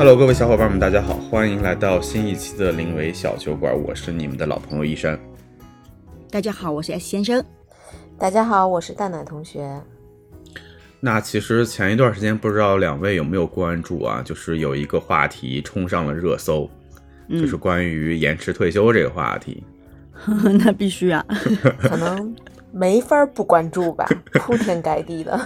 Hello，各位小伙伴们，大家好，欢迎来到新一期的临危小酒馆，我是你们的老朋友一山。大家好，我是 S 先生。大家好，我是蛋奶同学。那其实前一段时间，不知道两位有没有关注啊？就是有一个话题冲上了热搜，就是关于延迟退休这个话题。那必须啊，可能没法不关注吧，铺天盖地的。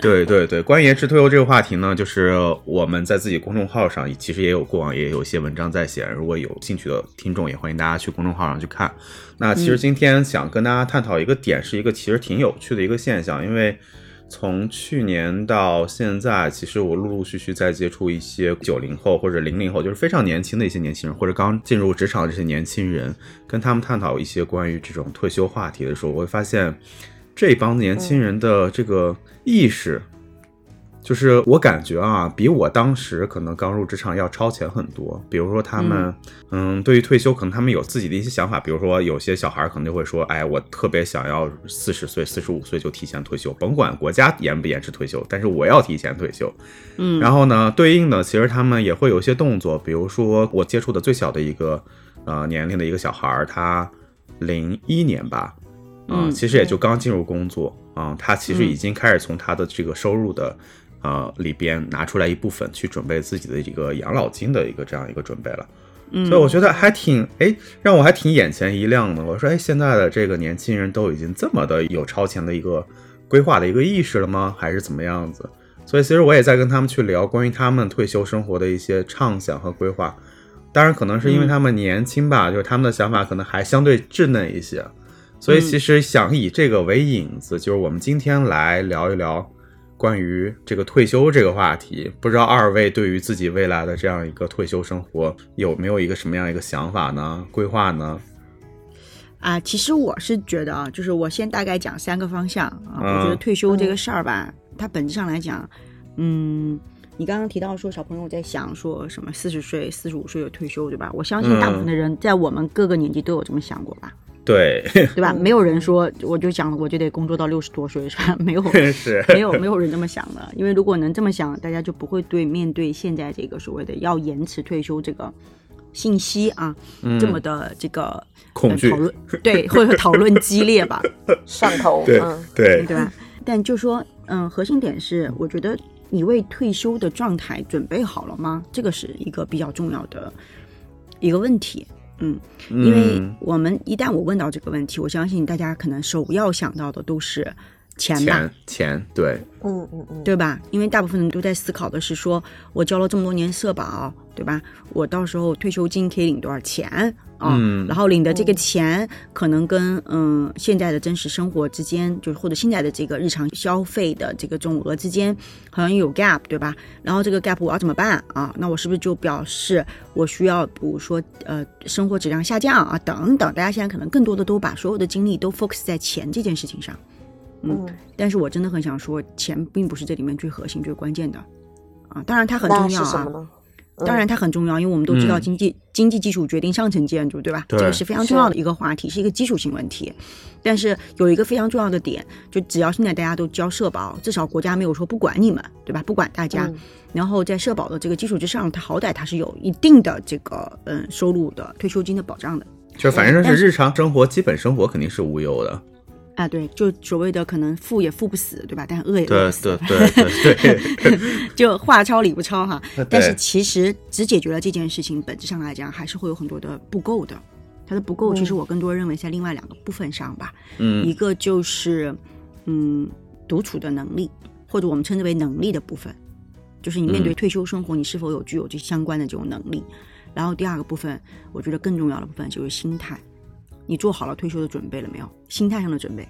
对对对，关于延迟退休这个话题呢，就是我们在自己公众号上其实也有过往也有一些文章在写，如果有兴趣的听众，也欢迎大家去公众号上去看。那其实今天想跟大家探讨一个点，是一个其实挺有趣的一个现象，因为从去年到现在，其实我陆陆续续在接触一些九零后或者零零后，就是非常年轻的一些年轻人，或者刚进入职场的这些年轻人，跟他们探讨一些关于这种退休话题的时候，我会发现。这帮年轻人的这个意识，就是我感觉啊，比我当时可能刚入职场要超前很多。比如说，他们，嗯，对于退休，可能他们有自己的一些想法。比如说，有些小孩可能就会说：“哎，我特别想要四十岁、四十五岁就提前退休，甭管国家延不延迟退休，但是我要提前退休。”嗯，然后呢，对应的其实他们也会有一些动作。比如说，我接触的最小的一个呃年龄的一个小孩，他零一年吧。嗯，其实也就刚进入工作啊，他其实已经开始从他的这个收入的，呃里边拿出来一部分去准备自己的一个养老金的一个这样一个准备了。嗯，所以我觉得还挺哎，让我还挺眼前一亮的。我说哎，现在的这个年轻人都已经这么的有超前的一个规划的一个意识了吗？还是怎么样子？所以其实我也在跟他们去聊关于他们退休生活的一些畅想和规划。当然，可能是因为他们年轻吧，就是他们的想法可能还相对稚嫩一些。所以其实想以这个为引子，就是我们今天来聊一聊关于这个退休这个话题。不知道二位对于自己未来的这样一个退休生活有没有一个什么样一个想法呢？规划呢？啊，其实我是觉得啊，就是我先大概讲三个方向啊。我觉得退休这个事儿吧，它本质上来讲，嗯，你刚刚提到说小朋友在想说什么四十岁、四十五岁有退休，对吧？我相信大部分的人在我们各个年纪都有这么想过吧。对，对吧？没有人说我就想我就得工作到六十多岁，是吧？没有，是，没有，没有人这么想的。因为如果能这么想，大家就不会对面对现在这个所谓的要延迟退休这个信息啊，这么的这个恐惧讨论，对，或者讨论激烈吧，上头，对嗯，对对吧？但就说，嗯，核心点是，我觉得你为退休的状态准备好了吗？这个是一个比较重要的一个问题。嗯，因为我们一旦我问到这个问题，我相信大家可能首要想到的都是钱吧，钱钱，对，嗯嗯嗯，对吧？因为大部分人都在思考的是说，我交了这么多年社保，对吧？我到时候退休金可以领多少钱啊？嗯然后领的这个钱可能跟嗯现在的真实生活之间，就是或者现在的这个日常消费的这个总额之间，好像有 gap，对吧？然后这个 gap 我要怎么办啊？那我是不是就表示我需要，比如说呃生活质量下降啊等等？大家现在可能更多的都把所有的精力都 focus 在钱这件事情上。嗯，但是我真的很想说，钱并不是这里面最核心、最关键的，啊，当然它很重要啊？当然它很重要，因为我们都知道嗯经济、经济基础决定上层建筑，对吧？对这个是非常重要的一个话题，是一个基础性问题。但是有一个非常重要的点，就只要现在大家都交社保，至少国家没有说不管你们，对吧？不管大家，嗯然后在社保的这个基础之上，它好歹它是有一定的这个嗯收入的退休金的保障的。就反正但是日常生活、基本生活肯定是无忧的。啊，对，就所谓的可能富也富不死，对吧？但饿也饿死，对对对对，就话糙理不糙哈。但是其实只解决了这件事情，本质上来讲还是会有很多的不够的。它的不够，其实我更多认为在另外两个部分上吧。嗯一个就是嗯独处的能力，或者我们称之为能力的部分，就是你面对嗯退休生活，你是否有具有这相关的这种能力。然后第二个部分，我觉得更重要的部分就是心态，你做好了退休的准备了没有？心态上的准备。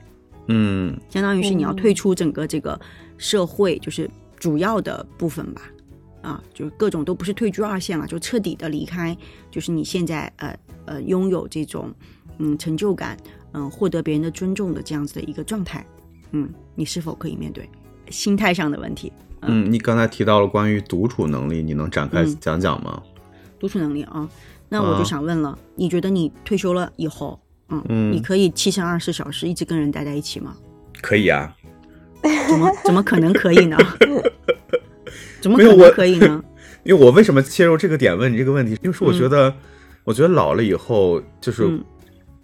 嗯相当于是你要嗯退出整个这个社会，就是主要的部分吧，啊，就是各种都不是退居二线了，就彻底的离开，就是你现在呃呃拥有这种嗯成就感，嗯获得别人的尊重的这样子的一个状态，嗯，你是否可以面对心态上的问题？嗯，你刚才提到了关于独处能力，你能展开嗯讲讲吗？独处能力啊，那我就啊想问了，你觉得你退休了以后，嗯，嗯你可以七乘二十四小时一直跟人待在一起吗？可以啊，怎么 怎么可能可以呢？怎么没有我可能可以呢？因为我为什么切入这个点问你这个问题？因为是我觉得，我觉得老了以后就是嗯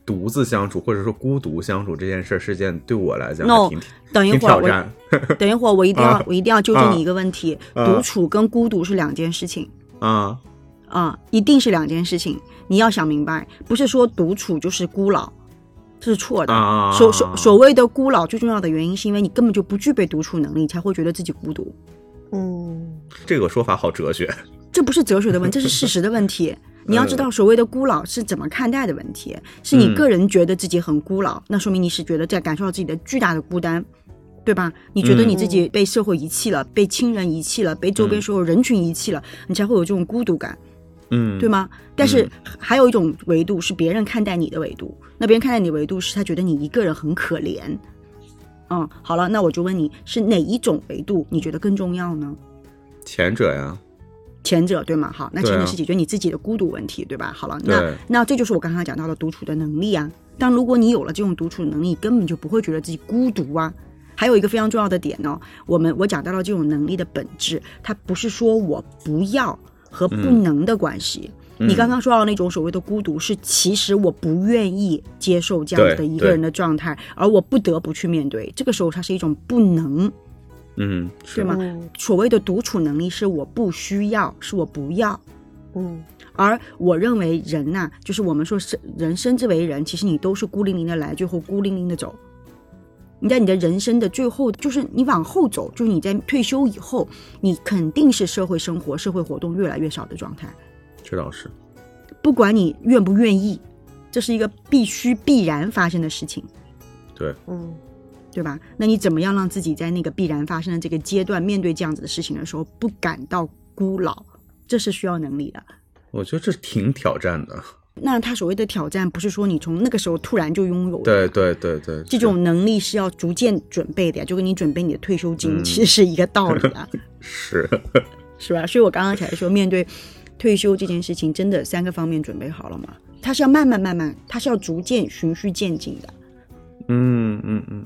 独自相处，或者说孤独相处这件事儿，是件对我来讲挺等一会儿我挺挑战。等一会儿我一定要、啊我一定要纠正你一个问题，啊独处跟孤独是两件事情。啊啊、一定是两件事情，你要想明白，不是说独处就是孤老，这是错的。啊！所所所谓的孤老，最重要的原因是因为你根本就不具备独处能力，你才会觉得自己孤独。嗯这个说法好哲学。这不是哲学的问题，这是事实的问题。你要知嗯道，所谓的孤老是怎么看待的问题，是你个人觉得自己很孤老，那说明你是觉得在感受到自己的巨大的孤单，对吧？你觉得你自己被社会遗弃了，被亲人遗弃了，被周边所有人群遗弃了，你才会有这种孤独感。嗯，对吗？但是还有一种维度是别人看待你的维度，那别人看待你的维度是他觉得你一个人很可怜。嗯，好了，那我就问你是哪一种维度你觉得更重要呢？前者呀，前者对吗？好，那前者是解决你自己的孤独问题，对吧？好了，那那这就是我刚刚讲到的独处的能力啊。但如果你有了这种独处的能力，你根本就不会觉得自己孤独啊。还有一个非常重要的点呢，我们我讲到了这种能力的本质，它不是说我不要和不能的关系。嗯你刚刚说到那种所谓的孤独，是其实我不愿意接受这样子的一个人的状态，而我不得不去面对。这个时候，它是一种不能，嗯，是对吗？嗯所谓的独处能力是我不需要，是我不要。嗯而我认为人呐、就是我们说生人生之为人，其实你都是孤零零的来，最后孤零零的走。你在你的人生的最后，就是你往后走，就是你在退休以后，你肯定是社会生活、社会活动越来越少的状态。这倒是。不管你愿不愿意，这是一个必须必然发生的事情，对，嗯对吧？那你怎么样让自己在那个必然发生的这个阶段，面对这样子的事情的时候，不感到孤老？这是需要能力的。我觉得这挺挑战的。那他所谓的挑战，不是说你从那个时候突然就拥有的，对对对对，这种能力是要逐渐准备的呀，就跟你准备你的退休金、嗯其实是一个道理啊，是。是吧？所以我刚刚才说，面对退休这件事情，真的三个方面准备好了吗？它是要慢慢慢慢，它是要逐渐循序渐进的，嗯嗯嗯，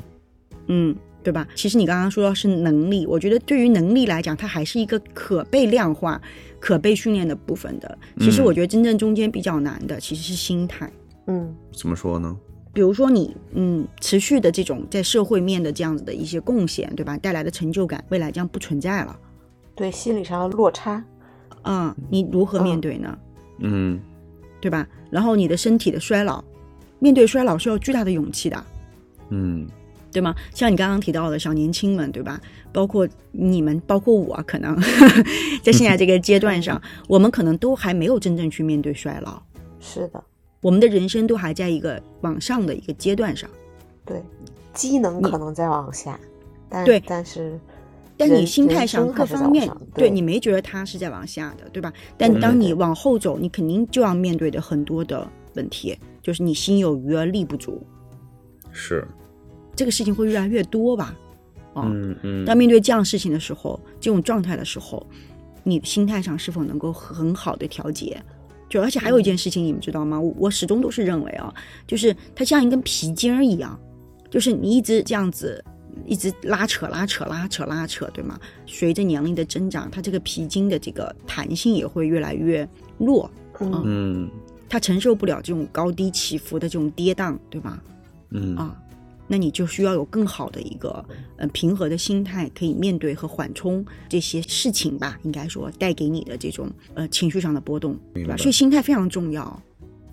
嗯，对吧？其实你刚刚说到是能力，我觉得对于能力来讲，它还是一个可被量化、可被训练的部分的。其实嗯我觉得真正中间比较难的其实是心态。嗯怎么说呢？比如说你，嗯，持续的这种在社会面的这样子的一些贡献，对吧？带来的成就感，未来将不存在了。对心理上的落差，嗯，你如何面对呢？嗯对吧？然后你的身体的衰老，面对衰老是要巨大的勇气的，嗯对吗？像你刚刚提到的小年轻们，对吧？包括你们，包括我，可能 在现在这个阶段上，我们可能都还没有真正去面对衰老，是的，我们的人生都还在一个往上的一个阶段上。对，机能可能在往下，但对。但是但你心态上各方面，对对。你没觉得它是在往下的，对吧？但当你往后走，你肯定就要面对的很多的问题，就是你心有余而力不足，是，这个事情会越来越多吧？哦，嗯嗯，当面对这样事情的时候，这种状态的时候，你心态上是否能够很好的调节？就而且还有一件事情，你们知道吗？我我始终都是认为啊，就是它像一根皮筋儿一样，就是你一直这样子，一直拉扯拉扯拉扯拉扯，对吗？随着年龄的增长，它这个皮筋的这个弹性也会越来越弱，嗯嗯它承受不了这种高低起伏的这种跌宕，对吧？嗯啊，那你就需要有更好的一个呃平和的心态，可以面对和缓冲这些事情吧，应该说带给你的这种呃情绪上的波动，对吧？所以心态非常重要。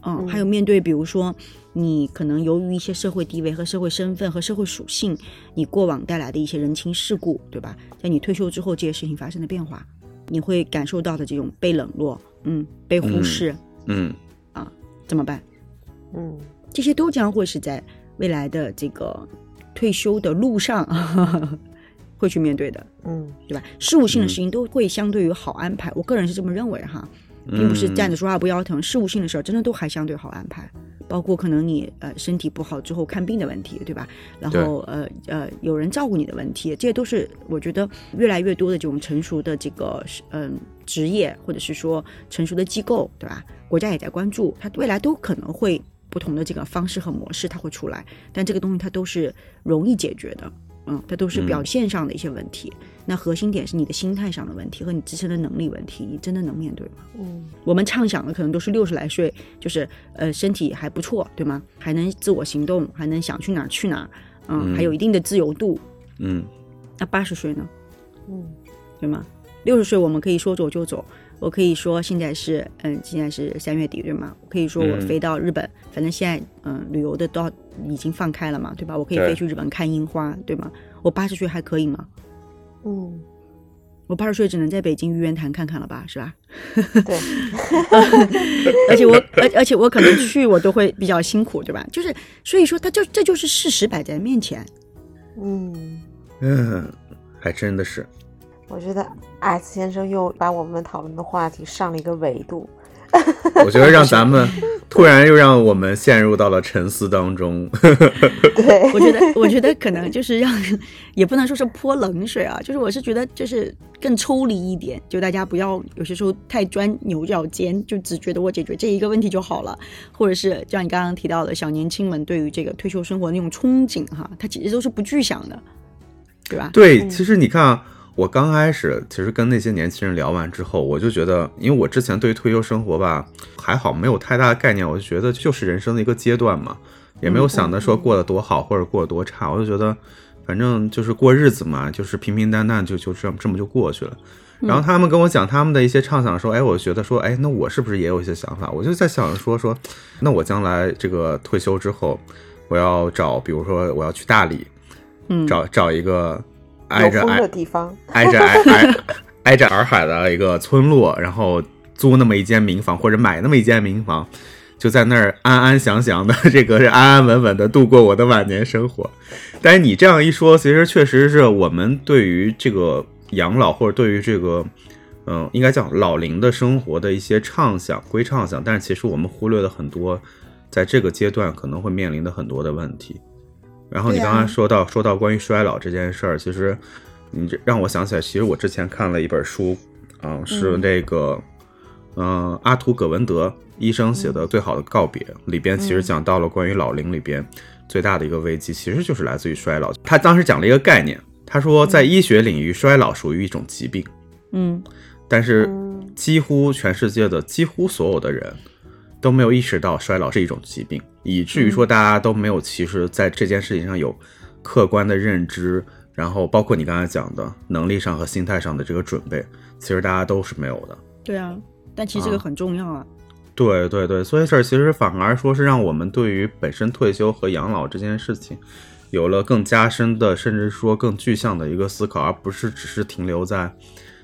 嗯，嗯还有面对比如说你可能由于一些社会地位和社会身份和社会属性，你过往带来的一些人情世故，对吧？在你退休之后，这些事情发生的变化，你会感受到的这种被冷落，嗯，被忽视，嗯啊怎么办？嗯这些都将会是在未来的这个退休的路上 会去面对的，嗯对吧？事务性的事情都会相对于好安排，我个人是这么认为哈，并不是站着说话不腰疼，事务性的事儿真的都还相对好安排。包括可能你呃身体不好之后看病的问题，对吧？然后呃呃有人照顾你的问题，这些都是我觉得越来越多的这种成熟的这个嗯、职业或者是说成熟的机构，对吧？国家也在关注，它未来都可能会不同的这个方式和模式它会出来，但这个东西它都是容易解决的，嗯，它都是表现上的一些问题。那核心点是你的心态上的问题和你自身的能力问题，你真的能面对吗？嗯，我们畅想的可能都是六十来岁，就是呃身体还不错，对吗？还能自我行动，还能想去哪儿去哪儿，嗯，还有一定的自由度。嗯，那八十岁呢？嗯，对吗？六十岁我们可以说走就走，我可以说现在是嗯现在是三月底对吗？我可以说我飞到日本，反正现在嗯旅游的都已经放开了嘛，对吧？我可以飞去日本看樱花，对吗？我八十岁还可以吗？嗯，我八十岁只能在北京玉渊潭看看了吧，是吧？对，而且我而而且我可能去我都会比较辛苦，对吧？就是所以说，他就这就是事实摆在面前。嗯，嗯，还真的是。我觉得 S 先生又把我们讨论的话题上了一个维度。我觉得让 咱们突然又让我们陷入到了沉思当中。对，我觉得，我觉得可能就是让，也不能说是泼冷水啊，就是我是觉得就是更抽离一点，就大家不要有些时候太钻牛角尖，就只觉得我解决这一个问题就好了，或者是像你刚刚提到的小年轻们对于这个退休生活那种憧憬哈，它其实都是不具象的，对吧？对，其实你看啊，我刚开始其实跟那些年轻人聊完之后，我就觉得，因为我之前对于退休生活吧还好，没有太大的概念，我就觉得就是人生的一个阶段嘛，也没有想着说过得多好或者过得多差，我就觉得反正就是过日子嘛，就是平平淡淡就就这么这么就过去了。然后他们跟我讲他们的一些畅想，说，哎，我觉得说，哎，那我是不是也有一些想法？我就在想说说，那我将来这个退休之后，我要找，比如说我要去大理，嗯，找找一个挨着挨的地方。挨着挨挨挨着洱海的一个村落，然后租那么一间民房或者买那么一间民房，就在那儿安安详详的，这个是安安稳稳的度过我的晚年生活。但是你这样一说，其实确实是我们对于这个养老或者对于这个。嗯，应该叫老龄的生活的一些畅想归畅想，但是其实我们忽略了很多，在这个阶段可能会面临的很多的问题。然后你刚才说到、说到关于衰老这件事儿，其实你这让我想起来，其实我之前看了一本书，啊、是那个嗯、阿图葛文德医生写的《最好的告别》，里边其实讲到了关于老龄里边最大的一个危机，其实就是来自于衰老。他当时讲了一个概念，他说在医学领域，衰老属于一种疾病。嗯。但是嗯几乎全世界的几乎所有的人都没有意识到衰老是一种疾病，以至于说大家都没有其实在这件事情上有客观的认知，然后包括你刚才讲的能力上和心态上的这个准备，其实大家都是没有的。对啊，但其实这个啊很重要啊。对对对，所以这其实反而说是让我们对于本身退休和养老这件事情，有了更加深的，甚至说更具象的一个思考，而不是只是停留在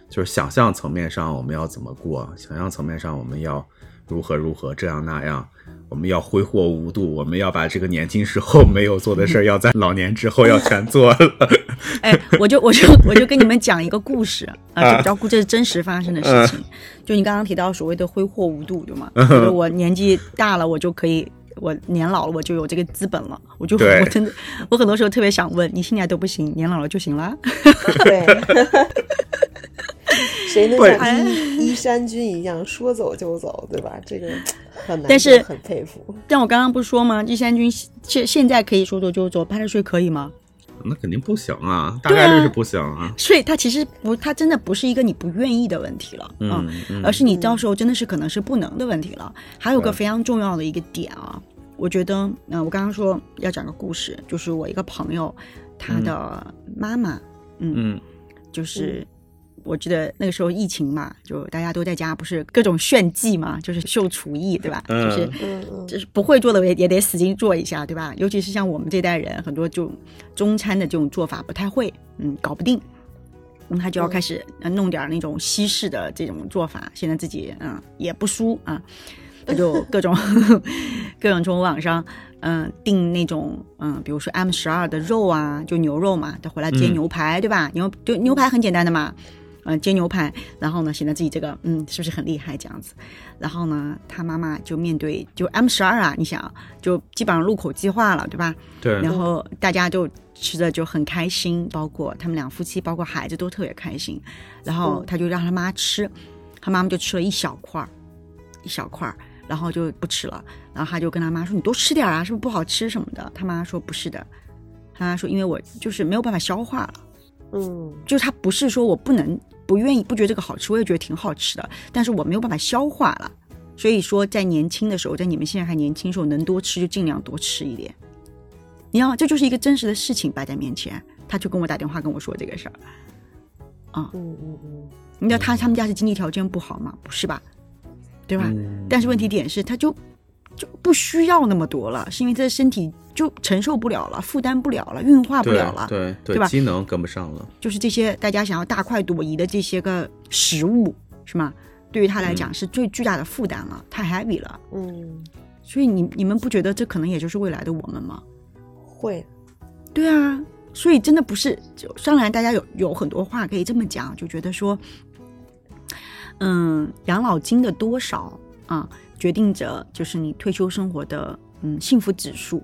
就是想象层面上我们要怎么过，想象层面上我们要如何如何这样那样，我们要挥霍无度，我们要把这个年轻时候没有做的事儿，要在老年之后要全做了。哎，我就我就我就跟你们讲一个故事啊，这比较故这是真实发生的事情。就你刚刚提到所谓的挥霍无度，对吗？就是我年纪大了，我就可以，我年老了，我就有这个资本了。我就我真的，我很多时候特别想问，你现在都不行，年老了就行了？对，谁能对像依依山君一样说走就走，对吧？这个很难，但是很佩服。但我刚刚不是说吗？第三军现现在可以说走就走，八十岁可以吗？那肯定不行啊，大概率是不行啊。所以它其实不，它真的不是一个你不愿意的问题了，嗯嗯而是你到时候真的是可能是不能的问题了。还有个非常重要的一个点啊，我觉得，嗯、我刚刚说要讲个故事，就是我一个朋友，他的妈妈，嗯，嗯就是。我记得那个时候疫情嘛，就大家都在家，不是各种炫技嘛，就是秀厨艺，对吧？嗯就是就是不会做的也也得使劲做一下，对吧？尤其是像我们这代人，很多就中餐的这种做法不太会，嗯，搞不定。那他就要开始呃弄点儿那种西式的这种做法，现在自己嗯也不输啊，他就各种 各种从网上嗯订那种嗯，比如说 M 十二的肉啊，就牛肉嘛，他回来煎嗯牛排，对吧？牛就牛排很简单的嘛，嗯，煎牛排，然后呢，显得自己这个嗯是不是很厉害这样子？然后呢，他妈妈就面对就 M 十二啊，你想就基本上入口即化了，对吧？对，然后大家就吃的就很开心，包括他们两夫妻，包括孩子都特别开心。然后嗯他就让他妈吃，他妈妈就吃了一小块儿，一小块儿，然后就不吃了。然后他就跟他妈说：“你多吃点儿啊，是不是不好吃什么的？”他妈说：“不是的。”他说因为我就是没有办法消化了，嗯就是他不是说我不能不愿意不觉得这个好吃，我也觉得挺好吃的，但是我没有办法消化了。所以说，在年轻的时候，在你们现在还年轻的时候，能多吃就尽量多吃一点。你知道吗？这就是一个真实的事情摆在面前，他就跟我打电话跟我说这个事儿。啊嗯嗯嗯，你知道他他们家是经济条件不好吗？不是吧？对吧？嗯但是问题点是，他就就不需要那么多了，是因为他的身体就承受不了了，负担不了了，运化不了了。对对吧机能跟不上了。就是这些大家想要大快朵颐的这些个食物，是吗？对于他来讲是最巨大的负担了，太 heavy 了。嗯，所以你你们不觉得这可能也就是未来的我们吗？会，对啊，所以真的不是，就当然大家有有很多话可以这么讲，就觉得说，嗯，养老金的多少啊，决定着就是你退休生活的嗯幸福指数。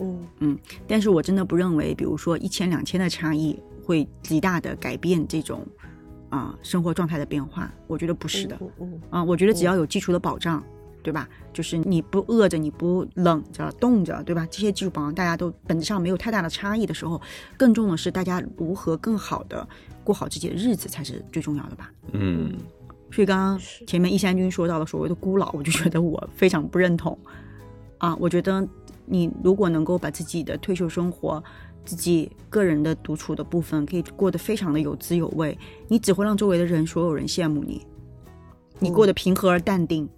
嗯嗯但是我真的不认为，比如说一千两千的差异会极大的改变这种啊、生活状态的变化，我觉得不是的。嗯嗯啊，我觉得只要有基础的保障，对吧？就是你不饿着，你不冷着、冻着，对吧？这些基础保障大家都本质上没有太大的差异的时候，更重的是大家如何更好的过好自己的日子才是最重要的吧。嗯所以刚刚前面一山君说到了所谓的孤老，我就觉得我非常不认同啊。我觉得你如果能够把自己的退休生活、自己个人的独处的部分可以过得非常的有滋有味，你只会让周围的人所有人羡慕你，你过得平和而淡定，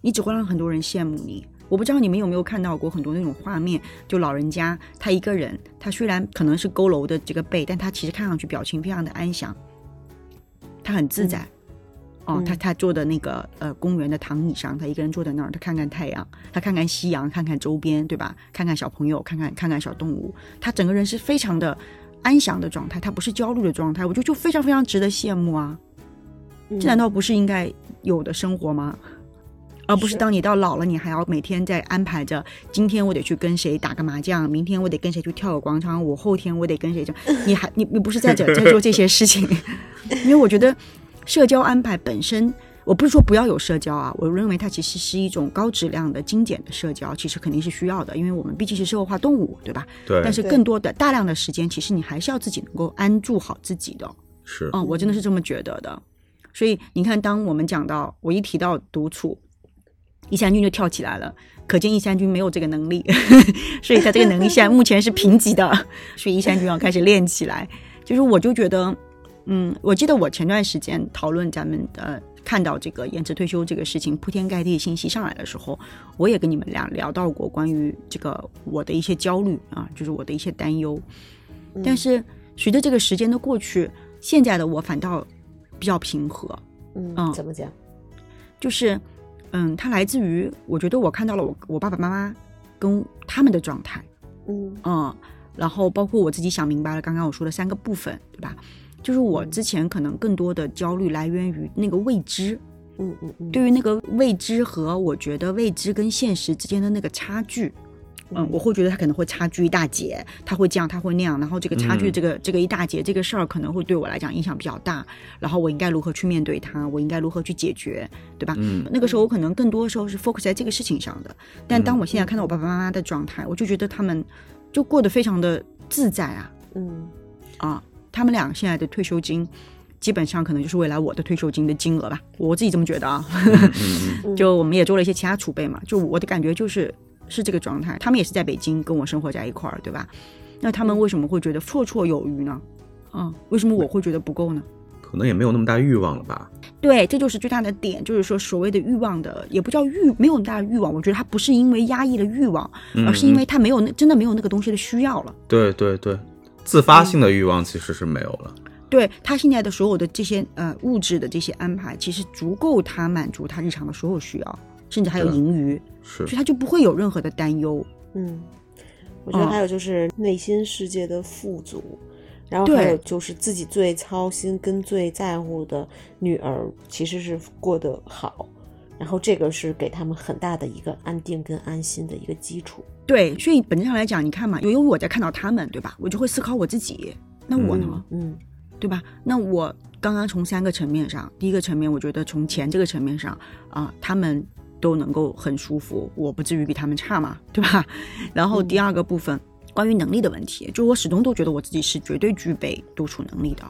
你只会让很多人羡慕你。我不知道你们有没有看到过很多那种画面，就老人家他一个人，他虽然可能是佝偻的这个背，但他其实看上去表情非常的安详，他很自在。哦，嗯他他坐的那个呃公园的躺椅上，他一个人坐在那儿，他看看太阳，他看看夕阳，看看周边，对吧？看看小朋友，看看看看小动物，他整个人是非常的安详的状态，他不是焦虑的状态，我觉得就非常非常值得羡慕啊！嗯，这难道不是应该有的生活吗？而不是是当你到老了，你还要每天在安排着，今天我得去跟谁打个麻将，明天我得跟谁去跳个广场舞，后天我得跟谁这，你还你你不是在这在做这些事情？因为我觉得社交安排本身，我不是说不要有社交啊，我认为它其实是一种高质量的、精简的社交，其实肯定是需要的，因为我们毕竟是社会化动物，对吧？对，但是更多的大量的时间，其实你还是要自己能够安住好自己的。是嗯，我真的是这么觉得的。所以你看，当我们讲到我一提到独处，一山君就跳起来了，可见一山君没有这个能力，所以他这个能力现在目前是贫瘠的，所以一山君要开始练起来。就是我就觉得，嗯，我记得我前段时间讨论咱们呃。看到这个延迟退休这个事情铺天盖地信息上来的时候，我也跟你们俩聊到过关于这个我的一些焦虑啊，就是我的一些担忧。但是随着这个时间的过去，现在的我反倒比较平和，嗯嗯怎么讲？就是，嗯，它来自于我觉得我看到了我我爸爸妈妈跟他们的状态，嗯嗯，然后包括我自己想明白了刚刚我说的三个部分，对吧？就是我之前可能更多的焦虑来源于那个未知，嗯嗯嗯，对于那个未知和我觉得未知跟现实之间的那个差距，嗯，我会觉得他可能会差距一大截，他会这样，他会那样，然后这个差距，嗯。这个、这个一大截，这个事儿可能会对我来讲影响比较大，然后我应该如何去面对它，我应该如何去解决，对吧？嗯？那个时候我可能更多的时候是 focus 在这个事情上的，但当我现在看到我爸爸妈妈的状态，我就觉得他们就过得非常的自在啊嗯。啊，他们俩现在的退休金。基本上可能就是未来我的退休金的金额吧，我自己这么觉得啊。嗯 就我们也做了一些其他储备嘛，就我的感觉就是是这个状态。他们也是在北京跟我生活在一块儿，对吧？那他们为什么会觉得绰绰有余呢？啊，为什么我会觉得不够呢？可能也没有那么大欲望了吧？对，这就是最大的点，就是说所谓的欲望的，也不叫欲，没有那么大的欲望。我觉得他不是因为压抑了欲望，嗯而是因为他没有那真的没有那个东西的需要了。对对对，自发性的欲望其实是没有了。对他现在的所有的这些呃物质的这些安排，其实足够他满足他日常的所有需要，甚至还有盈余，是所以他就不会有任何的担忧。嗯，我觉得嗯还有就是内心世界的富足，然后还有就是自己最操心跟最在乎的女儿其实是过得好，然后这个是给他们很大的一个安定跟安心的一个基础。对，所以本质上来讲，你看嘛，由于我在看到他们，对吧？我就会思考我自己，那我呢，嗯对吧？那我刚刚从三个层面上，第一个层面，我觉得从钱这个层面上啊、他们都能够很舒服，我不至于比他们差嘛，对吧？然后第二个部分，关于能力的问题，就我始终都觉得我自己是绝对具备独处能力的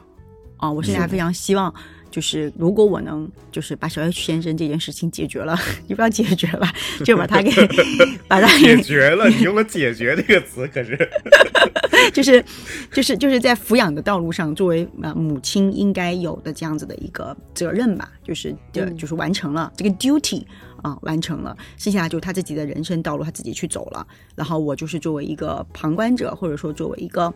啊！我现在非常希望，就是如果我能就是把小 H 先生这件事情解决了，你不要解决了，就把他给 把他解决了。你用了“解决”这个词，可是就是就是就是在抚养的道路上，作为啊母亲应该有的这样子的一个责任吧，就是的，就是完成了这个 duty。啊，完成了，剩下就他自己的人生道路，他自己去走了。然后我就是作为一个旁观者，或者说作为一个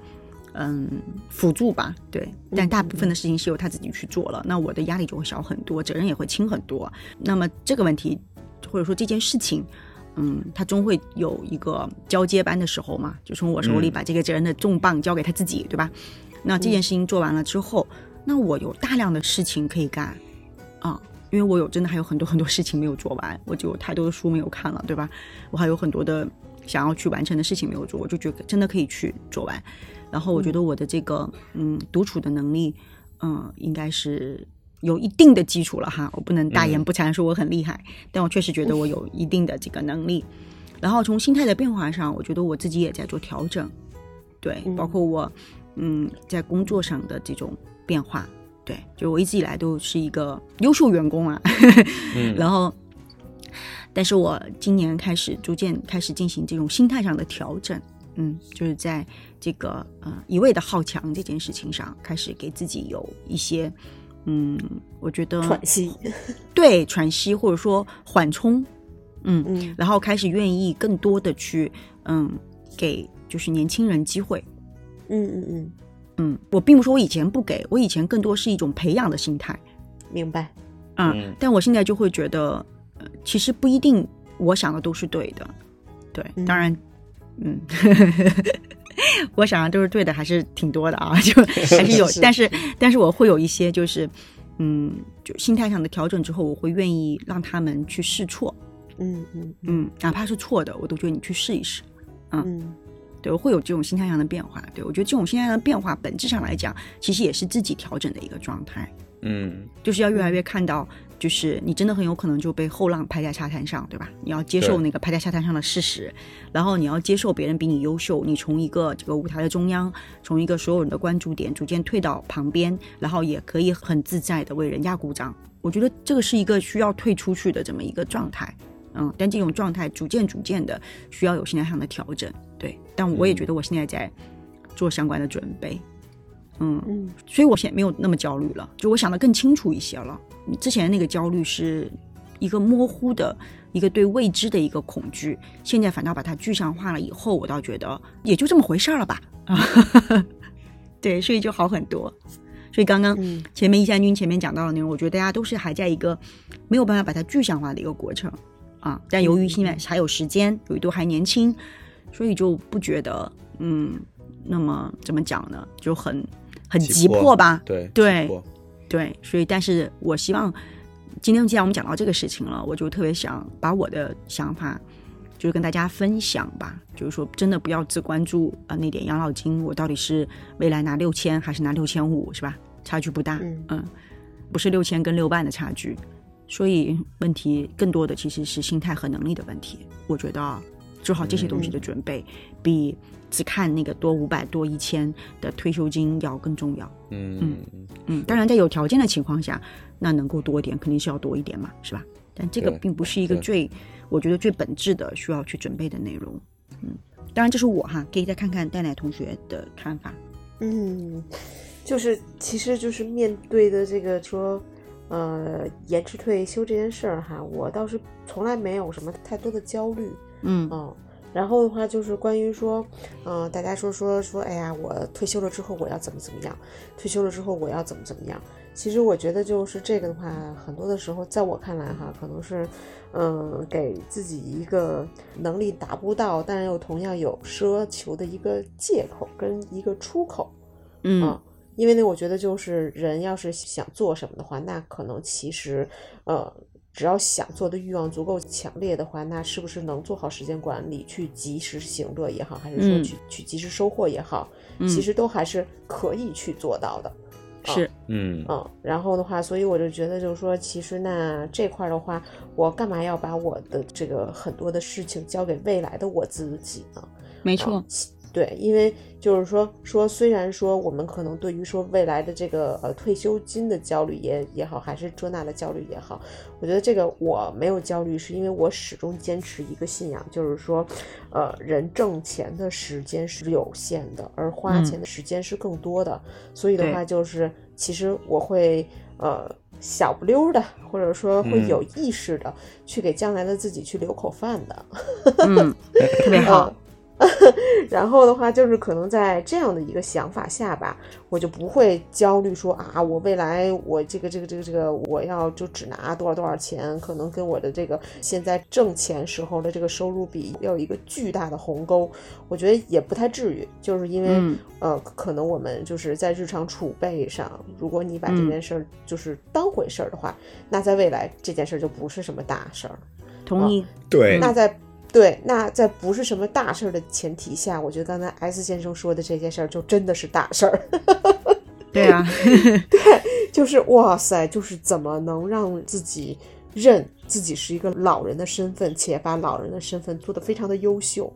嗯辅助吧，对。但大部分的事情是由他自己去做了，那我的压力就会小很多，责任也会轻很多。那么这个问题，或者说这件事情，嗯，他终会有一个交接班的时候嘛，就从我手里把这个责任的重磅交给他自己，对吧？那这件事情做完了之后，那我有大量的事情可以干，啊。因为我有真的还有很多很多事情没有做完，我就有太多的书没有看了，对吧？我还有很多的想要去完成的事情没有做，我就觉得真的可以去做完。然后我觉得我的这个嗯独处的能力，嗯，应该是有一定的基础了哈。我不能大言不惭说我很厉害，但我确实觉得我有一定的这个能力。然后从心态的变化上，我觉得我自己也在做调整，对，包括我嗯在工作上的这种变化。对，就我一直以来都是一个优秀员工啊，然后，但是我今年开始逐渐开始进行这种心态上的调整，嗯，就是在这个呃一味的好强这件事情上，开始给自己有一些，嗯，我觉得喘息，对，喘息或者说缓冲，嗯嗯，然后开始愿意更多的去，嗯，给就是年轻人机会，嗯嗯嗯。嗯，我并不说我以前不给我以前更多是一种培养的心态，明白？嗯，但我现在就会觉得，呃，其实不一定我想的都是对的，对，当然，嗯，我想的都是对的，还是挺多的啊，就还是有，但是但是我会有一些就是，嗯，就心态上的调整之后，我会愿意让他们去试错，嗯嗯嗯，哪怕是错的，我都觉得你去试一试，嗯。对，我会有这种心态上的变化。对我觉得这种心态上的变化，本质上来讲，其实也是自己调整的一个状态。嗯，就是要越来越看到，就是你真的很有可能就被后浪拍在沙滩上，对吧？你要接受那个拍在沙滩上的事实，然后你要接受别人比你优秀，你从一个这个舞台的中央，从一个所有人的关注点，逐渐退到旁边，然后也可以很自在的为人家鼓掌。我觉得这个是一个需要退出去的这么一个状态。嗯，但这种状态逐渐逐渐的需要有心态上的调整，对。但我也觉得我现在在做相关的准备，嗯嗯，所以我现在没有那么焦虑了，就我想的更清楚一些了。之前那个焦虑是一个模糊的一个对未知的一个恐惧，现在反倒把它具象化了以后，我倒觉得也就这么回事儿了吧。啊，对，所以就好很多。所以刚刚前面易三军前面讲到的内容，我觉得大家都是还在一个没有办法把它具象化的一个过程。啊，但由于现在还有时间，由于都还年轻，所以就不觉得，嗯，那么怎么讲呢？就很很急迫吧？对对对，所以，但是我希望今天既然我们讲到这个事情了，我就特别想把我的想法就是跟大家分享吧。就是说，真的不要只关注啊那点养老金，我到底是未来拿六千还是拿六千五，是吧？差距不大，嗯，不是六千跟六万的差距。所以问题更多的其实是心态和能力的问题。我觉得做好这些东西的准备，比只看那个多五百多一千的退休金要更重要。嗯嗯嗯。当然，在有条件的情况下，那能够多一点，肯定是要多一点嘛，是吧？但这个并不是一个最，我觉得最本质的需要去准备的内容。嗯，当然这是我哈，可以再看看戴奶同学的看法。嗯，就是其实就是面对的这个说。呃，延迟退休这件事儿哈，我倒是从来没有什么太多的焦虑，嗯嗯，然后的话就是关于说，嗯，大家说说说，哎呀，我退休了之后我要怎么怎么样？退休了之后我要怎么怎么样？其实我觉得就是这个的话，很多的时候在我看来哈，可能是，嗯，给自己一个能力达不到，但又同样有奢求的一个借口跟一个出口，嗯。因为呢，我觉得就是人要是想做什么的话，那可能其实，呃，只要想做的欲望足够强烈的话，那是不是能做好时间管理，去及时行乐也好，还是说去去及时收获也好，其实都还是可以去做到的。是，嗯嗯。然后的话，所以我就觉得就是说，其实那这块的话，我干嘛要把我的这个很多的事情交给未来的我自己呢？没错。对，因为就是说说，虽然说我们可能对于说未来的这个呃退休金的焦虑也也好，还是这那的焦虑也好，我觉得这个我没有焦虑，是因为我始终坚持一个信仰，就是说，呃，人挣钱的时间是有限的，而花钱的时间是更多的，所以的话就是，其实我会呃小不溜儿的，或者说会有意识的、去给将来的自己去留口饭的。嗯，特别好。然后的话，就是可能在这样的一个想法下吧，我就不会焦虑说啊，我未来我这个这个这个这个我要就只拿多少多少钱，可能跟我的这个现在挣钱时候的这个收入比要有一个巨大的鸿沟，我觉得也不太至于，就是因为、嗯呃，可能我们就是在日常储备上，如果你把这件事儿就是当回事儿的话，那在未来这件事儿就不是什么大事儿。同意。对，那在对，那在不是什么大事儿的前提下，我觉得刚才 S 先生说的这件事儿就真的是大事儿，对啊，就是哇塞，就是怎么能让自己认自己是一个老人的身份，且把老人的身份做得非常的优秀。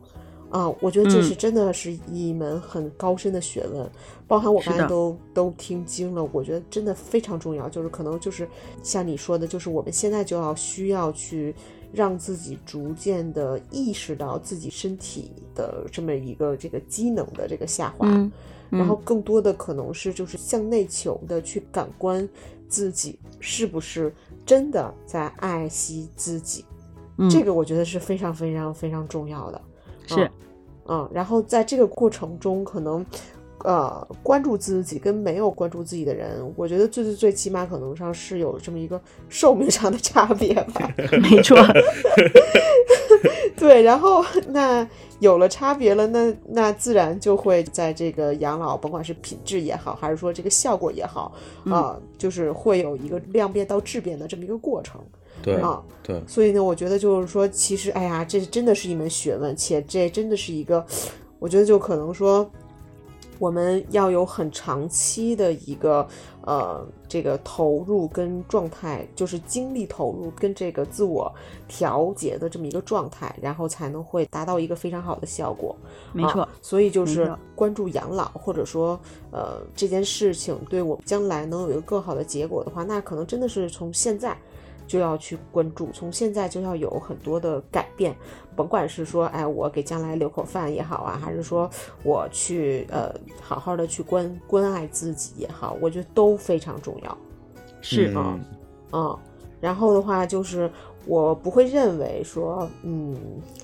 啊，我觉得这是真的是一门很高深的学问，包含我刚才都都听精了，我觉得真的非常重要。就是可能就是像你说的，就是我们现在就要需要去让自己逐渐的意识到自己身体的这么一个这个机能的这个下滑，嗯然后更多的可能是就是向内求的去感官自己是不是真的在爱惜自己，嗯，这个我觉得是非常非常非常重要的。是嗯，嗯，然后在这个过程中，可能呃关注自己跟没有关注自己的人，我觉得最最最起码可能上是有这么一个寿命上的差别吧。没错。对，然后那有了差别了，那那自然就会在这个养老，甭管是品质也好，还是说这个效果也好，啊、就是会有一个量变到质变的这么一个过程。对啊对，所以呢，我觉得就是说，其实，哎呀，这真的是一门学问，且这真的是一个，我觉得就可能说，我们要有很长期的一个呃这个投入跟状态，就是精力投入跟这个自我调节的这么一个状态，然后才能会达到一个非常好的效果。没错啊，所以就是关注养老，或者说呃这件事情对我们将来能有一个更好的结果的话，那可能真的是从现在就要去关注，从现在就要有很多的改变，甭管是说哎我给将来留口饭也好啊，还是说我去呃好好的去关关爱自己也好，我觉得都非常重要。是嗯嗯，然后的话就是我不会认为说，嗯，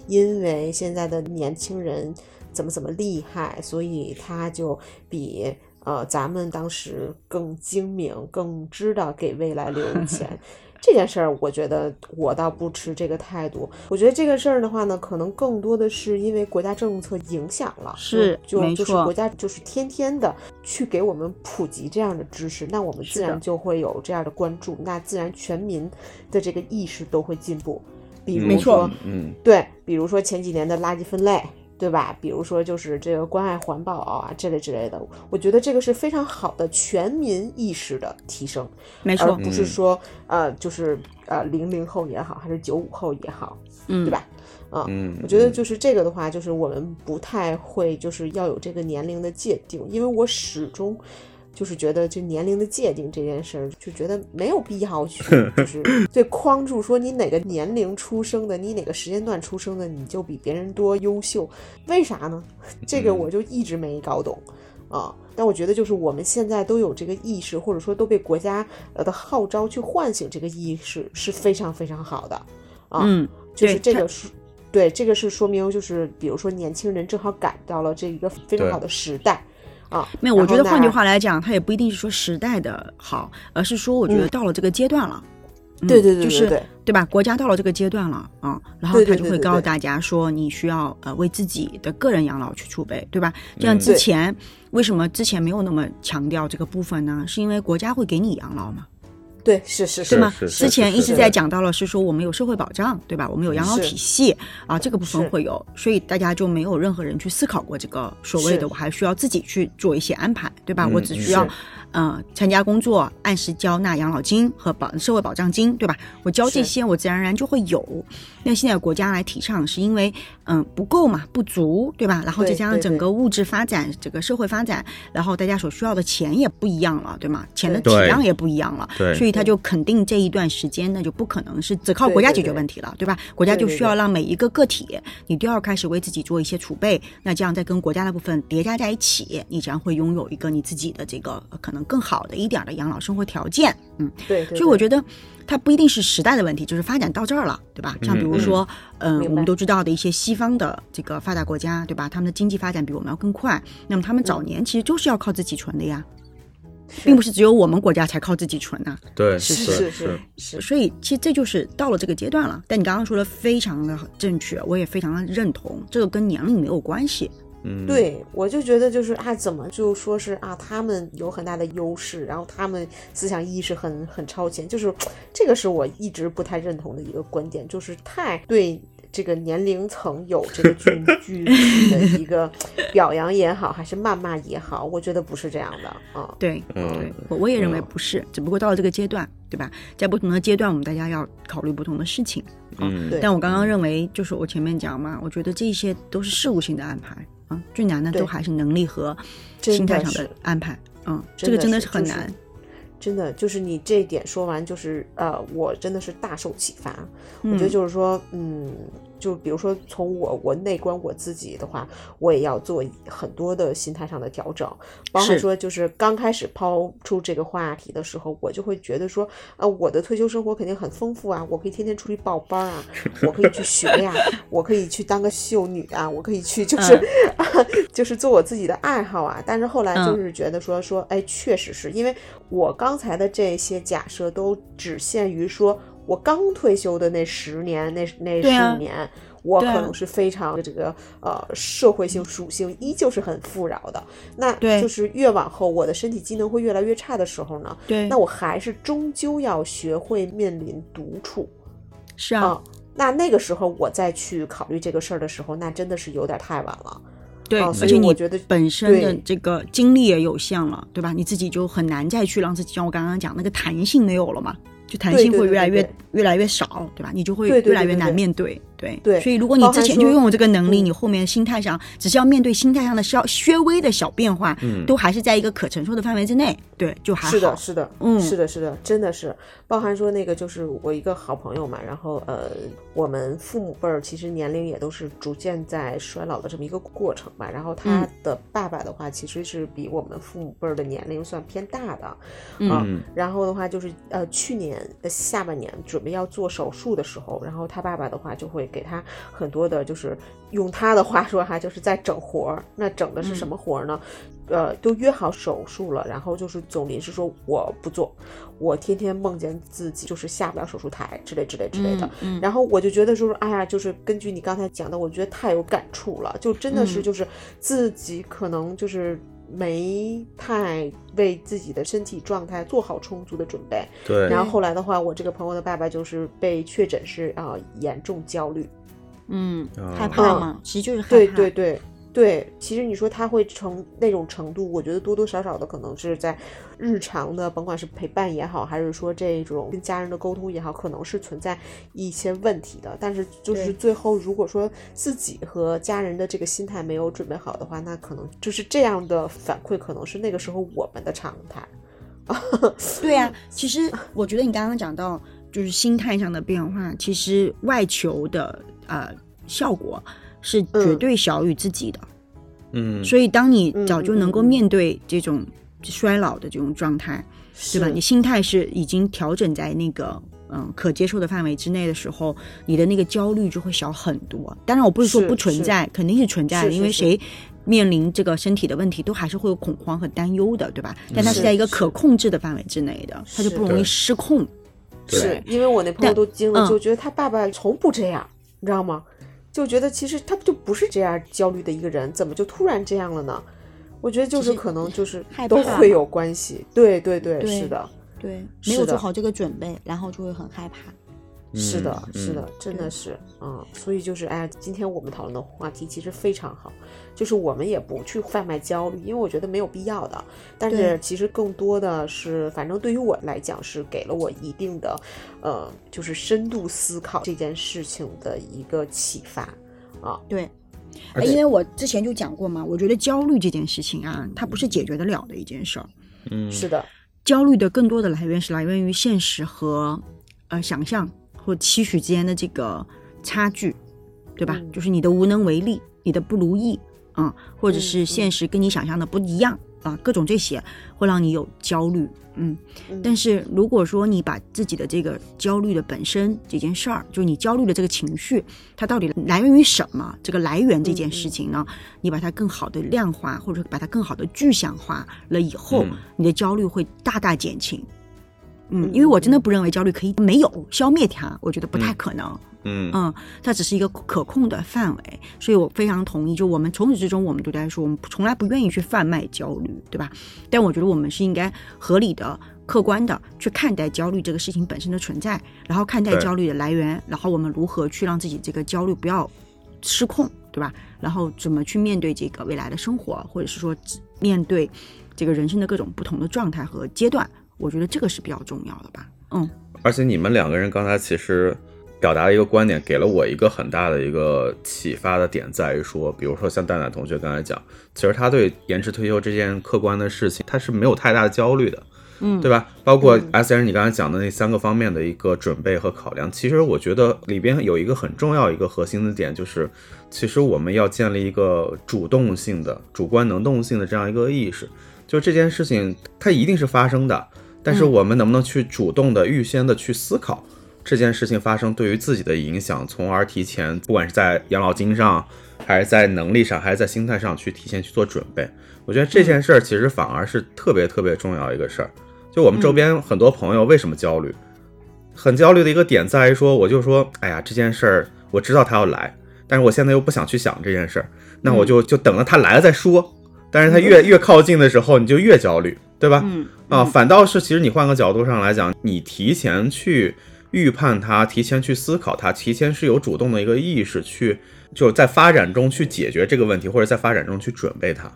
因为现在的年轻人怎么怎么厉害，所以他就比呃咱们当时更精明，更知道给未来留 钱。这件事儿，我觉得我倒不持这个态度。我觉得这个事儿的话呢，可能更多的是因为国家政策影响了，是就没错就是国家就是天天的去给我们普及这样的知识，那我们自然就会有这样的关注，那自然全民的这个意识都会进步。比如说，嗯对，比如说前几年的垃圾分类，对吧？比如说就是这个关爱环保啊，这类之类的，我觉得这个是非常好的全民意识的提升，没错，而不是说呃，就是呃零零后也好，还是九五后也好，嗯，对？吧？啊、嗯，我觉得就是这个的话，就是我们不太会，就是要有这个年龄的界定，因为我始终就是觉得这年龄的界定这件事儿，就觉得没有必要去，就是对框住说你哪个年龄出生的，你哪个时间段出生的，你就比别人多优秀，为啥呢？这个我就一直没搞懂。啊，但我觉得就是我们现在都有这个意识，或者说都被国家呃的号召去唤醒这个意识，是非常非常好的啊。嗯，就是对这个是，对，这个是说明就是比如说年轻人正好赶到了这一个非常好的时代啊。没有，我觉得换句话来讲，它也不一定是说时代的好，而是说我觉得到了这个阶段了。嗯对对对就是对吧？国家到了这个阶段了啊，然后他就会告诉大家说，你需要呃为自己的个人养老去储备，对吧？就像嗯之前为什么之前没有那么强调这个部分呢？是因为国家会给你养老嘛，对，是是是对吗？之前一直在讲到了是说我们有社会保障，对吧？我们有养老体系啊，这个部分会有，所以大家就没有任何人去思考过这个所谓的我还需要自己去做一些安排，对吧？嗯我只需要是呃参加工作，按时交纳养老金和保社会保障金，对吧？我交这些，我自然而然就会有。那现在国家来提倡，是因为嗯不够嘛，不足，对吧？然后再加上整个物质发展，整个社会发展，然后大家所需要的钱也不一样了，对吗？钱的体量也不一样了，对所以他就肯定这一段时间那，就不可能是只靠国家解决问题了，对吧？国家就需要让每一个个体，你都要开始为自己做一些储备，那这样再跟国家的部分叠加在一起，你将会拥有一个你自己的这个呃可能更好的一点的养老生活条件，嗯。对所以我觉得它不一定是时代的问题，就是发展到这儿了，对吧？像比如说，嗯、我们都知道的一些西方的这个发达国家，对吧？他们的经济发展比我们要更快，那么他们早年其实就是要靠自己存的呀，并不是只有我们国家才靠自己存呐、对，是是是是是，所以其实这就是到了这个阶段了。但你刚刚说的非常的正确，我也非常的认同，这个跟年龄没有关系。嗯，对，我就觉得就是啊，怎么就说是啊，他们有很大的优势，然后他们思想意识很很超前，就是这个是我一直不太认同的一个观点，就是太对这个年龄层有这个具具体的一个表扬也好，还是谩骂也好，我觉得不是这样的啊。对，嗯对我我也认为不是，只不过到了这个阶段，对吧？在不同的阶段，我们大家要考虑不同的事情。嗯，对但我刚刚认为，就是我前面讲嘛，我觉得这些都是事务性的安排啊，最难的都还是能力和心态上的安排。嗯，这个真的是就是是很难。真的就是你这一点说完，就是呃，我真的是大受启发。我觉得嗯就是说，嗯，就比如说从我我内观我自己的话，我也要做很多的心态上的调整，包括说就是刚开始抛出这个话题的时候，我就会觉得说，呃，我的退休生活肯定很丰富啊，我可以天天出去报班啊，我可以去学呀、我可以去当个秀女啊，我可以去就是、就是做我自己的爱好啊。但是后来就嗯。是觉得说说，哎，确实是因为我刚才的这些假设都只限于说我刚退休的那十年，那那十五年。我可能是非常这个呃社会性属性依旧是很富饶的，那对就是越往后我的身体机能会越来越差的时候呢，对，那我还是终究要学会面临独处是啊，啊。那那个时候我再去考虑这个事儿的时候，那真的是有点太晚了。对，而且我觉得本身的这个精力也有限了，对吧？你自己就很难再去让自己像我刚刚讲那个弹性没有了嘛，就弹性会越来越越来越少，对吧？你就会越来越难面对，对。对所以如果你之前就拥有这个能力，嗯。你后面心态上只是要面对心态上的稍稍微的小变化，嗯。都还是在一个可承受的范围之内，对，就还好。是的，是的，嗯。是的，是的，真的是，包含说那个就是我一个好朋友嘛，然后呃，我们父母辈儿其实年龄也都是逐渐在衰老的这么一个过程吧，然后他嗯。的爸爸的话其实是比我们父母辈儿的年龄算偏大的，嗯。啊嗯。然后的话就是呃去年的下半年准备要做手术的时候，然后他爸爸的话就会给他很多的，就是用他的话说哈，就是在整活儿。那整的是什么活儿呢？呃，都约好手术了，然后就是总临时说我不做，我天天梦见自己就是下不了手术台之类之类之类的。嗯嗯然后我就觉得说，哎呀，就是根据你刚才讲的，我觉得太有感触了，就真的是嗯就是自己可能就是没太为自己的身体状态做好充足的准备。对，然后后来的话，我这个朋友的爸爸就是被确诊是啊、严重焦虑。嗯，啊害怕嘛，其实就是害对怕。对对对，其实你说他会成那种程度，我觉得多多少少的可能是在日常的，甭管是陪伴也好，还是说这种跟家人的沟通也好，可能是存在一些问题的。但是就是最后，如果说自己和家人的这个心态没有准备好的话，那可能就是这样的反馈，可能是那个时候我们的常态。对呀、其实我觉得你刚刚讲到就是心态上的变化，其实外求的呃效果是绝对小于自己的。嗯，所以当你嗯早就能够面对这种衰老的这种状态，对吧？你心态是已经调整在那个嗯可接受的范围之内的时候，你的那个焦虑就会小很多。当然，我不是说不存在，肯定是存在的，因为谁。面临这个身体的问题，都还是会有恐慌和担忧的，对吧？但它是是在一个可控制的范围之内的，它就不容易失控。对是因为我那朋友但都惊了，嗯就觉得他爸爸从不这样，你知道吗？就觉得其实他就不是这样焦虑的一个人，怎么就突然这样了呢？我觉得就是可能就是都会有关系，对对对，对是的，对，没有做好这个准备，然后就会很害怕。是的，嗯是的，真的是，嗯，所以就是，哎，今天我们讨论的话题其实非常好，就是我们也不去贩卖焦虑，因为我觉得没有必要的。但是其实更多的是，反正对于我来讲，是给了我一定的，呃，就是深度思考这件事情的一个启发啊。对，因为我之前就讲过嘛，我觉得焦虑这件事情啊，它不是解决得了的一件事儿。嗯是的，焦虑的更多的来源是来源于现实和呃想象或期许之间的这个差距，对吧？嗯就是你的无能为力，你的不如意啊、或者是嗯现实跟你想象的不一样啊、各种这些会让你有焦虑。嗯，嗯但是如果说你把自己的这个焦虑的本身这件事儿，就是你焦虑的这个情绪，它到底来源于什么？这个来源这件事情呢，你把它更好的量化，或者把它更好的具象化了以后，嗯你的焦虑会大大减轻。嗯，嗯因为我真的不认为焦虑可以没有消灭它，我觉得不太可能。嗯嗯，它只是一个可控的范围，所以我非常同意。就我们从始至终，我们都在说，我们从来不愿意去贩卖焦虑，对吧？但我觉得我们是应该合理的、客观的去看待焦虑这个事情本身的存在，然后看待焦虑的来源，然后我们如何去让自己这个焦虑不要失控，对吧？然后怎么去面对这个未来的生活，或者是说面对这个人生的各种不同的状态和阶段，我觉得这个是比较重要的吧。嗯，而且你们两个人刚才其实表达了一个观点，给了我一个很大的一个启发的点，在于说，比如说像蛋蛋同学刚才讲，其实他对延迟退休这件客观的事情，他是没有太大的焦虑的，嗯对吧？包括 S N 你刚才讲的那三个方面的一个准备和考量，其实我觉得里边有一个很重要一个核心的点，就是其实我们要建立一个主动性的、主观能动性的这样一个意识，就这件事情它一定是发生的。但是嗯我们能不能去主动的、预先的去思考这件事情发生对于自己的影响，从而提前，不管是在养老金上，还是在能力上，还是在心态上去提前去做准备？我觉得这件事儿其实反而是特别特别重要一个事儿。就我们周边很多朋友为什么焦虑？很焦虑的一个点在于说，我就说，哎呀，这件事儿我知道他要来，但是我现在又不想去想这件事儿，那我就就等着他来了再说。但是他越越靠近的时候，你就越焦虑，对吧？嗯啊，反倒是其实你换个角度上来讲，你提前去预判它，提前去思考它，提前是有主动的一个意识去，就是在发展中去解决这个问题，或者在发展中去准备它。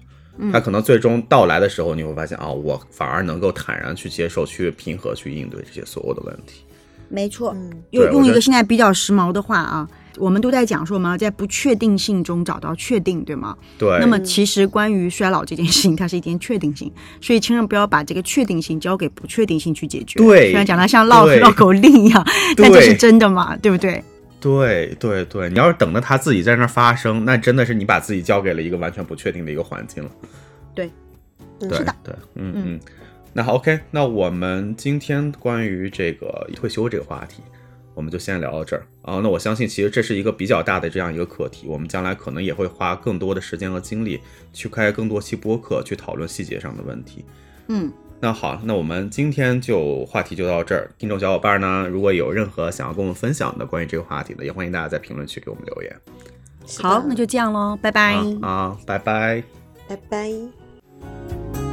它可能最终到来的时候，你会发现啊，我反而能够坦然去接受、去平和、去应对这些所有的问题。没错，嗯用用一个现在比较时髦的话啊，我们都在讲说我们要，在不确定性中找到确定，对吗？对，那么其实关于衰老这件事情，它是一件确定性，所以千万不要把这个确定性交给不确定性去解决。对虽然讲的像绕对绕口令一样，但这是真的嘛，对不对？对对对，你要是等着它自己在那儿发生，那真的是你把自己交给了一个完全不确定的一个环境了。对对是的对，嗯嗯。那好，OK，那我们今天关于这个退休这个话题，我们就先聊到这儿啊。那我相信，其实这是一个比较大的这样一个课题，我们将来可能也会花更多的时间和精力去开更多期播客，去讨论细节上的问题。嗯，那好，那我们今天就话题就到这儿。听众小伙伴呢，如果有任何想要跟我们分享的关于这个话题的，也欢迎大家在评论区给我们留言。好，那就这样喽，拜拜。啊啊，拜拜。拜拜。